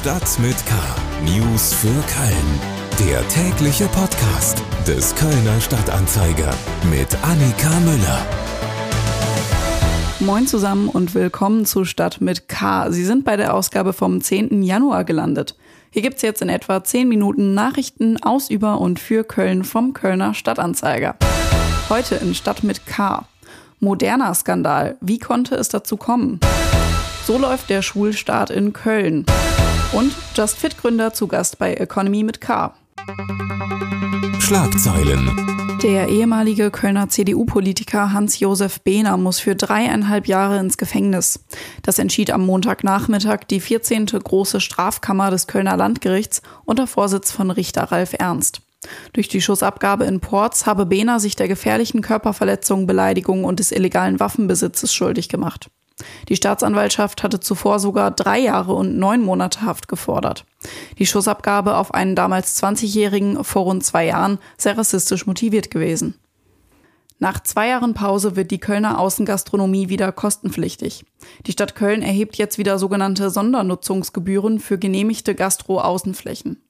Stadt mit K. News für Köln. Der tägliche Podcast des Kölner Stadtanzeiger mit Annika Müller. Moin zusammen und willkommen zu Stadt mit K. Sie sind bei der Ausgabe vom 10. Januar gelandet. Hier gibt's jetzt in etwa 10 Minuten Nachrichten aus, über und für Köln vom Kölner Stadtanzeiger. Heute in Stadt mit K. Moderner Skandal. Wie konnte es dazu kommen? So läuft der Schulstart in Köln. Und Just Fit Gründer zu Gast bei Economy mit K. Schlagzeilen. Der ehemalige Kölner CDU-Politiker Hans-Josef Behner muss für dreieinhalb Jahre ins Gefängnis. Das entschied am Montagnachmittag die 14. große Strafkammer des Kölner Landgerichts unter Vorsitz von Richter Ralf Ernst. Durch die Schussabgabe in Ports habe Behner sich der gefährlichen Körperverletzung, Beleidigung und des illegalen Waffenbesitzes schuldig gemacht. Die Staatsanwaltschaft hatte zuvor sogar drei Jahre und neun Monate Haft gefordert. Die Schussabgabe auf einen damals 20-Jährigen vor rund zwei Jahren sehr rassistisch motiviert gewesen. Nach zwei Jahren Pause wird die Kölner Außengastronomie wieder kostenpflichtig. Die Stadt Köln erhebt jetzt wieder sogenannte Sondernutzungsgebühren für genehmigte Gastro-Außenflächen.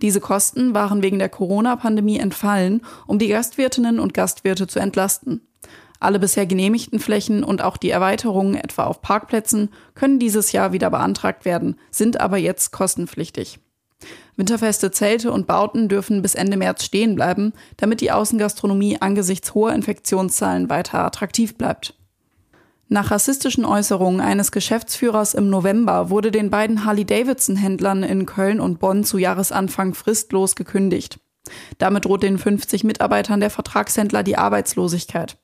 Diese Kosten waren wegen der Corona-Pandemie entfallen, um die Gastwirtinnen und Gastwirte zu entlasten. Alle bisher genehmigten Flächen und auch die Erweiterungen etwa auf Parkplätzen können dieses Jahr wieder beantragt werden, sind aber jetzt kostenpflichtig. Winterfeste Zelte und Bauten dürfen bis Ende März stehen bleiben, damit die Außengastronomie angesichts hoher Infektionszahlen weiter attraktiv bleibt. Nach rassistischen Äußerungen eines Geschäftsführers im November wurde den beiden Harley-Davidson-Händlern in Köln und Bonn zu Jahresanfang fristlos gekündigt. Damit droht den 50 Mitarbeitern der Vertragshändler die Arbeitslosigkeit.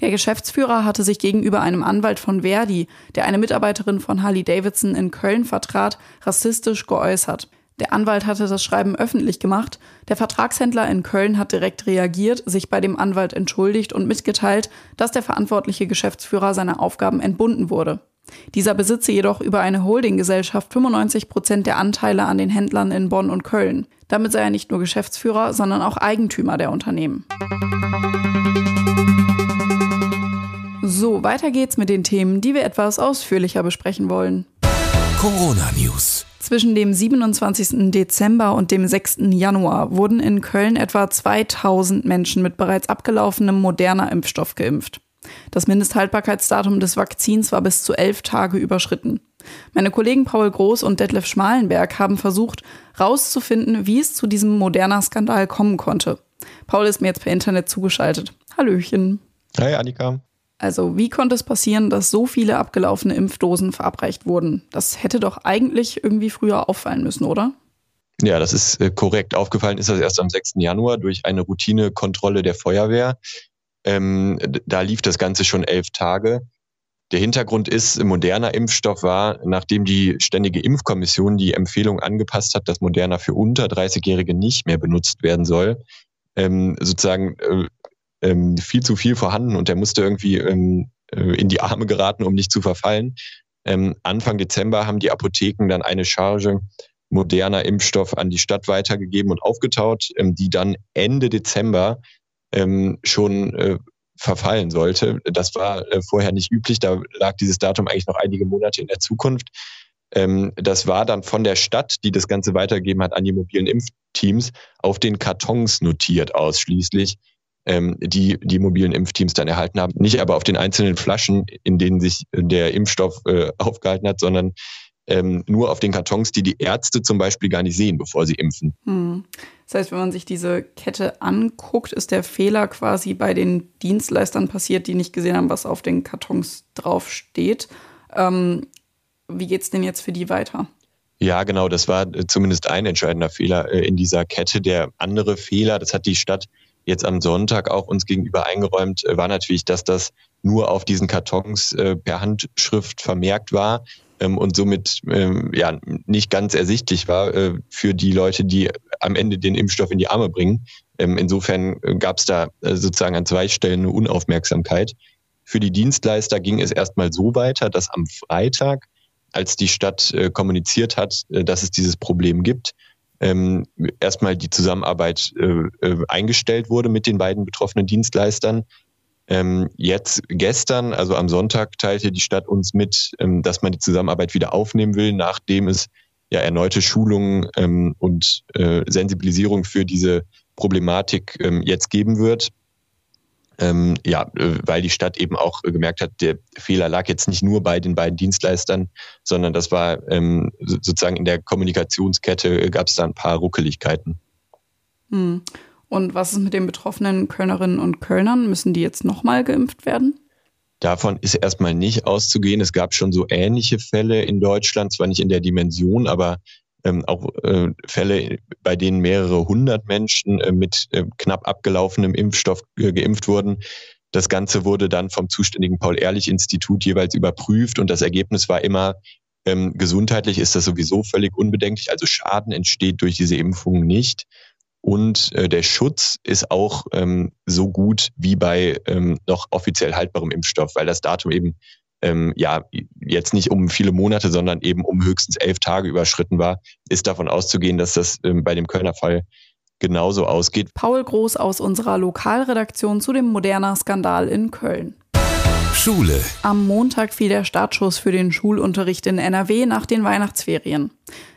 Der Geschäftsführer hatte sich gegenüber einem Anwalt von Verdi, der eine Mitarbeiterin von Harley Davidson in Köln vertrat, rassistisch geäußert. Der Anwalt hatte das Schreiben öffentlich gemacht. Der Vertragshändler in Köln hat direkt reagiert, sich bei dem Anwalt entschuldigt und mitgeteilt, dass der verantwortliche Geschäftsführer seiner Aufgaben entbunden wurde. Dieser besitze jedoch über eine Holdinggesellschaft 95 Prozent der Anteile an den Händlern in Bonn und Köln. Damit sei er nicht nur Geschäftsführer, sondern auch Eigentümer der Unternehmen. So, weiter geht's mit den Themen, die wir etwas ausführlicher besprechen wollen. Corona News. Zwischen dem 27. Dezember und dem 6. Januar wurden in Köln etwa 2000 Menschen mit bereits abgelaufenem moderner Impfstoff geimpft. Das Mindesthaltbarkeitsdatum des Vakzins war bis zu elf Tage überschritten. Meine Kollegen Paul Groß und Detlef Schmalenberg haben versucht, rauszufinden, wie es zu diesem moderner Skandal kommen konnte. Paul ist mir jetzt per Internet zugeschaltet. Hallöchen. Hi, Annika. Also, wie konnte es passieren, dass so viele abgelaufene Impfdosen verabreicht wurden? Das hätte doch eigentlich irgendwie früher auffallen müssen, oder? Ja, das ist äh, korrekt. Aufgefallen ist das erst am 6. Januar durch eine Routinekontrolle der Feuerwehr. Ähm, da lief das Ganze schon elf Tage. Der Hintergrund ist, moderner Impfstoff war, nachdem die Ständige Impfkommission die Empfehlung angepasst hat, dass Moderna für unter 30-Jährige nicht mehr benutzt werden soll, ähm, sozusagen äh, ähm, viel zu viel vorhanden und der musste irgendwie ähm, äh, in die Arme geraten, um nicht zu verfallen. Ähm, Anfang Dezember haben die Apotheken dann eine Charge moderner Impfstoff an die Stadt weitergegeben und aufgetaut, ähm, die dann Ende Dezember ähm, schon äh, verfallen sollte. Das war äh, vorher nicht üblich. Da lag dieses Datum eigentlich noch einige Monate in der Zukunft. Ähm, das war dann von der Stadt, die das Ganze weitergegeben hat an die mobilen Impfteams, auf den Kartons notiert ausschließlich ähm, die die mobilen Impfteams dann erhalten haben. Nicht aber auf den einzelnen Flaschen, in denen sich der Impfstoff äh, aufgehalten hat, sondern ähm, nur auf den Kartons, die die Ärzte zum Beispiel gar nicht sehen, bevor sie impfen. Hm. Das heißt, wenn man sich diese Kette anguckt, ist der Fehler quasi bei den Dienstleistern passiert, die nicht gesehen haben, was auf den Kartons draufsteht. Ähm, wie geht es denn jetzt für die weiter? Ja, genau, das war äh, zumindest ein entscheidender Fehler äh, in dieser Kette. Der andere Fehler, das hat die Stadt jetzt am Sonntag auch uns gegenüber eingeräumt, äh, war natürlich, dass das nur auf diesen Kartons äh, per Handschrift vermerkt war ähm, und somit ähm, ja nicht ganz ersichtlich war äh, für die Leute, die am Ende den Impfstoff in die Arme bringen. Ähm, insofern äh, gab es da äh, sozusagen an zwei Stellen eine Unaufmerksamkeit. Für die Dienstleister ging es erstmal so weiter, dass am Freitag, als die Stadt äh, kommuniziert hat, dass es dieses Problem gibt, ähm, erstmal die Zusammenarbeit äh, äh, eingestellt wurde mit den beiden betroffenen Dienstleistern. Ähm, jetzt gestern, also am Sonntag, teilte die Stadt uns mit, ähm, dass man die Zusammenarbeit wieder aufnehmen will, nachdem es ja erneute Schulungen ähm, und äh, Sensibilisierung für diese Problematik ähm, jetzt geben wird. Ähm, ja, äh, weil die Stadt eben auch gemerkt hat, der Fehler lag jetzt nicht nur bei den beiden Dienstleistern, sondern das war ähm, sozusagen in der Kommunikationskette äh, gab es da ein paar Ruckeligkeiten. Hm. Und was ist mit den betroffenen Kölnerinnen und Kölnern? Müssen die jetzt nochmal geimpft werden? Davon ist erstmal nicht auszugehen. Es gab schon so ähnliche Fälle in Deutschland, zwar nicht in der Dimension, aber ähm, auch äh, Fälle, bei denen mehrere hundert Menschen äh, mit äh, knapp abgelaufenem Impfstoff geimpft wurden. Das Ganze wurde dann vom zuständigen Paul-Ehrlich-Institut jeweils überprüft und das Ergebnis war immer, ähm, gesundheitlich ist das sowieso völlig unbedenklich, also Schaden entsteht durch diese Impfung nicht. Und äh, der Schutz ist auch ähm, so gut wie bei ähm, noch offiziell haltbarem Impfstoff, weil das Datum eben ähm, ja jetzt nicht um viele Monate, sondern eben um höchstens elf Tage überschritten war, ist davon auszugehen, dass das ähm, bei dem Kölner Fall genauso ausgeht. Paul Groß aus unserer Lokalredaktion zu dem Moderna-Skandal in Köln. Schule. Am Montag fiel der Startschuss für den Schulunterricht in NRW nach den Weihnachtsferien.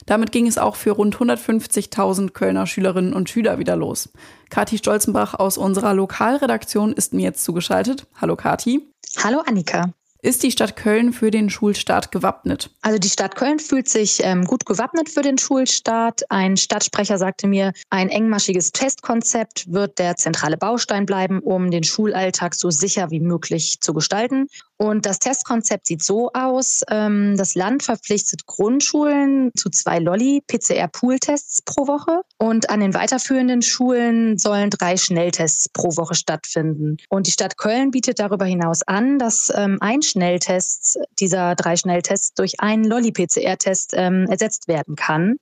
Damit ging es auch für rund 150.000 Kölner Schülerinnen und Schüler wieder los. Kathi Stolzenbach aus unserer Lokalredaktion ist mir jetzt zugeschaltet. Hallo Kathi. Hallo Annika. Ist die Stadt Köln für den Schulstart gewappnet? Also die Stadt Köln fühlt sich ähm, gut gewappnet für den Schulstart. Ein Stadtsprecher sagte mir, ein engmaschiges Testkonzept wird der zentrale Baustein bleiben, um den Schulalltag so sicher wie möglich zu gestalten. Und das Testkonzept sieht so aus. Ähm, das Land verpflichtet Grundschulen zu zwei Lolli-PCR-Pool-Tests pro Woche. Und an den weiterführenden Schulen sollen drei Schnelltests pro Woche stattfinden. Und die Stadt Köln bietet darüber hinaus an, dass ähm, ein Schnelltests dieser drei Schnelltests durch einen Lolli-PCR-Test ähm, ersetzt werden kann.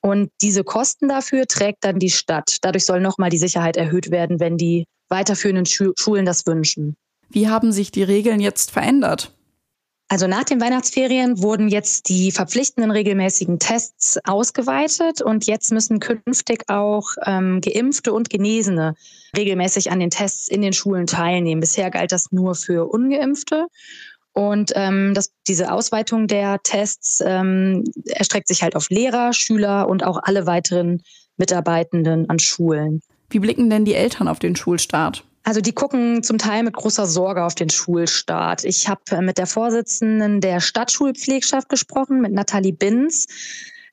Und diese Kosten dafür trägt dann die Stadt. Dadurch soll nochmal die Sicherheit erhöht werden, wenn die weiterführenden Schu Schulen das wünschen. Wie haben sich die Regeln jetzt verändert? Also nach den Weihnachtsferien wurden jetzt die verpflichtenden regelmäßigen Tests ausgeweitet und jetzt müssen künftig auch ähm, geimpfte und Genesene regelmäßig an den Tests in den Schulen teilnehmen. Bisher galt das nur für ungeimpfte. Und ähm, das, diese Ausweitung der Tests ähm, erstreckt sich halt auf Lehrer, Schüler und auch alle weiteren Mitarbeitenden an Schulen. Wie blicken denn die Eltern auf den Schulstart? Also die gucken zum Teil mit großer Sorge auf den Schulstart. Ich habe äh, mit der Vorsitzenden der Stadtschulpflegschaft gesprochen, mit Nathalie Binz.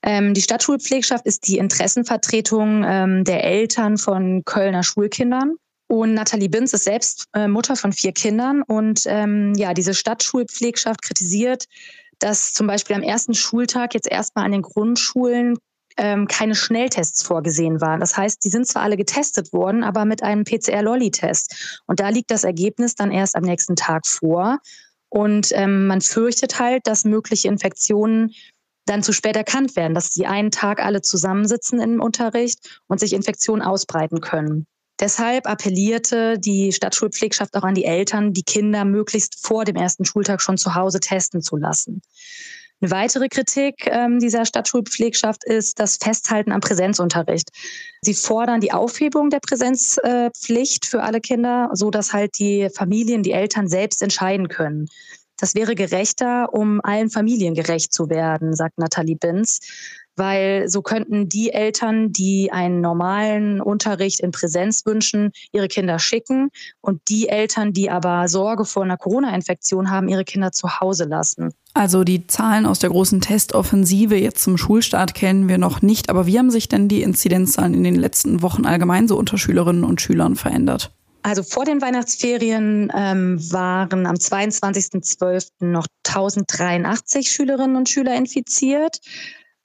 Ähm, die Stadtschulpflegschaft ist die Interessenvertretung ähm, der Eltern von Kölner Schulkindern. Und Nathalie Binz ist selbst äh, Mutter von vier Kindern. Und ähm, ja, diese Stadtschulpflegschaft kritisiert, dass zum Beispiel am ersten Schultag jetzt erstmal an den Grundschulen ähm, keine Schnelltests vorgesehen waren. Das heißt, die sind zwar alle getestet worden, aber mit einem PCR-Lolli-Test. Und da liegt das Ergebnis dann erst am nächsten Tag vor. Und ähm, man fürchtet halt, dass mögliche Infektionen dann zu spät erkannt werden, dass die einen Tag alle zusammensitzen im Unterricht und sich Infektionen ausbreiten können. Deshalb appellierte die Stadtschulpflegschaft auch an die Eltern, die Kinder möglichst vor dem ersten Schultag schon zu Hause testen zu lassen. Eine weitere Kritik ähm, dieser Stadtschulpflegschaft ist das Festhalten am Präsenzunterricht. Sie fordern die Aufhebung der Präsenzpflicht für alle Kinder, so dass halt die Familien, die Eltern selbst entscheiden können. Das wäre gerechter, um allen Familien gerecht zu werden, sagt Nathalie Binz weil so könnten die Eltern, die einen normalen Unterricht in Präsenz wünschen, ihre Kinder schicken und die Eltern, die aber Sorge vor einer Corona-Infektion haben, ihre Kinder zu Hause lassen. Also die Zahlen aus der großen Testoffensive jetzt zum Schulstart kennen wir noch nicht, aber wie haben sich denn die Inzidenzzahlen in den letzten Wochen allgemein so unter Schülerinnen und Schülern verändert? Also vor den Weihnachtsferien ähm, waren am 22.12. noch 1083 Schülerinnen und Schüler infiziert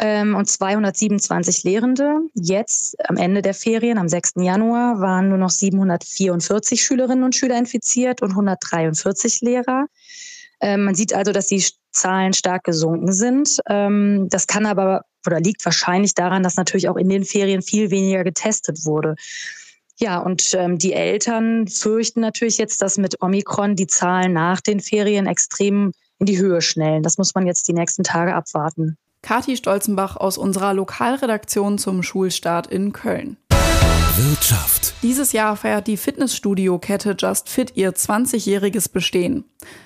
ähm, und 227 Lehrende. Jetzt am Ende der Ferien, am 6. Januar, waren nur noch 744 Schülerinnen und Schüler infiziert und 143 Lehrer. Ähm, man sieht also, dass die Zahlen stark gesunken sind. Ähm, das kann aber oder liegt wahrscheinlich daran, dass natürlich auch in den Ferien viel weniger getestet wurde. Ja, und ähm, die Eltern fürchten natürlich jetzt, dass mit Omikron die Zahlen nach den Ferien extrem in die Höhe schnellen. Das muss man jetzt die nächsten Tage abwarten. Kati Stolzenbach aus unserer Lokalredaktion zum Schulstart in Köln. Wirtschaft. Dieses Jahr feiert die Fitnessstudio-Kette Just Fit ihr 20-jähriges Bestehen.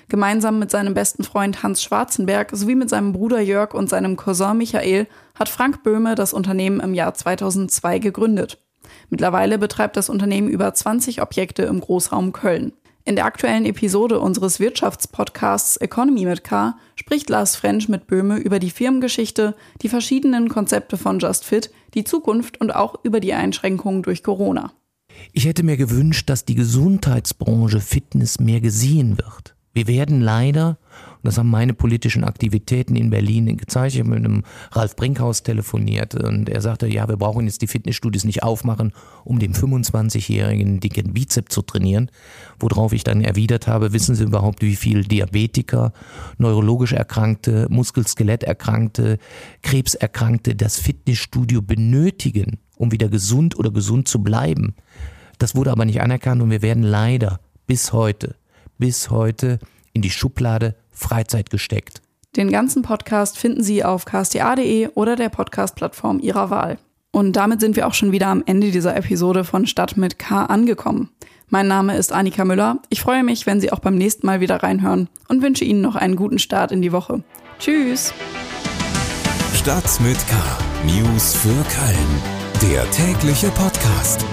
Gemeinsam mit seinem besten Freund Hans Schwarzenberg sowie mit seinem Bruder Jörg und seinem Cousin Michael hat Frank Böhme das Unternehmen im Jahr 2002 gegründet. Mittlerweile betreibt das Unternehmen über 20 Objekte im Großraum Köln. In der aktuellen Episode unseres Wirtschaftspodcasts Economy mit K spricht Lars French mit Böhme über die Firmengeschichte, die verschiedenen Konzepte von Just Fit, die Zukunft und auch über die Einschränkungen durch Corona. Ich hätte mir gewünscht, dass die Gesundheitsbranche Fitness mehr gesehen wird. Wir werden leider, und das haben meine politischen Aktivitäten in Berlin gezeigt, ich habe mit einem Ralf Brinkhaus telefoniert und er sagte, ja, wir brauchen jetzt die Fitnessstudios nicht aufmachen, um dem 25-jährigen dicken Bizep zu trainieren. Worauf ich dann erwidert habe, wissen Sie überhaupt, wie viel Diabetiker, neurologisch Erkrankte, Muskel-Skelett-Erkrankte, Krebserkrankte das Fitnessstudio benötigen, um wieder gesund oder gesund zu bleiben? Das wurde aber nicht anerkannt und wir werden leider bis heute bis heute in die Schublade Freizeit gesteckt. Den ganzen Podcast finden Sie auf ksta.de oder der Podcast-Plattform Ihrer Wahl. Und damit sind wir auch schon wieder am Ende dieser Episode von Stadt mit K angekommen. Mein Name ist Annika Müller. Ich freue mich, wenn Sie auch beim nächsten Mal wieder reinhören und wünsche Ihnen noch einen guten Start in die Woche. Tschüss! Stadt mit K. News für Köln. Der tägliche Podcast.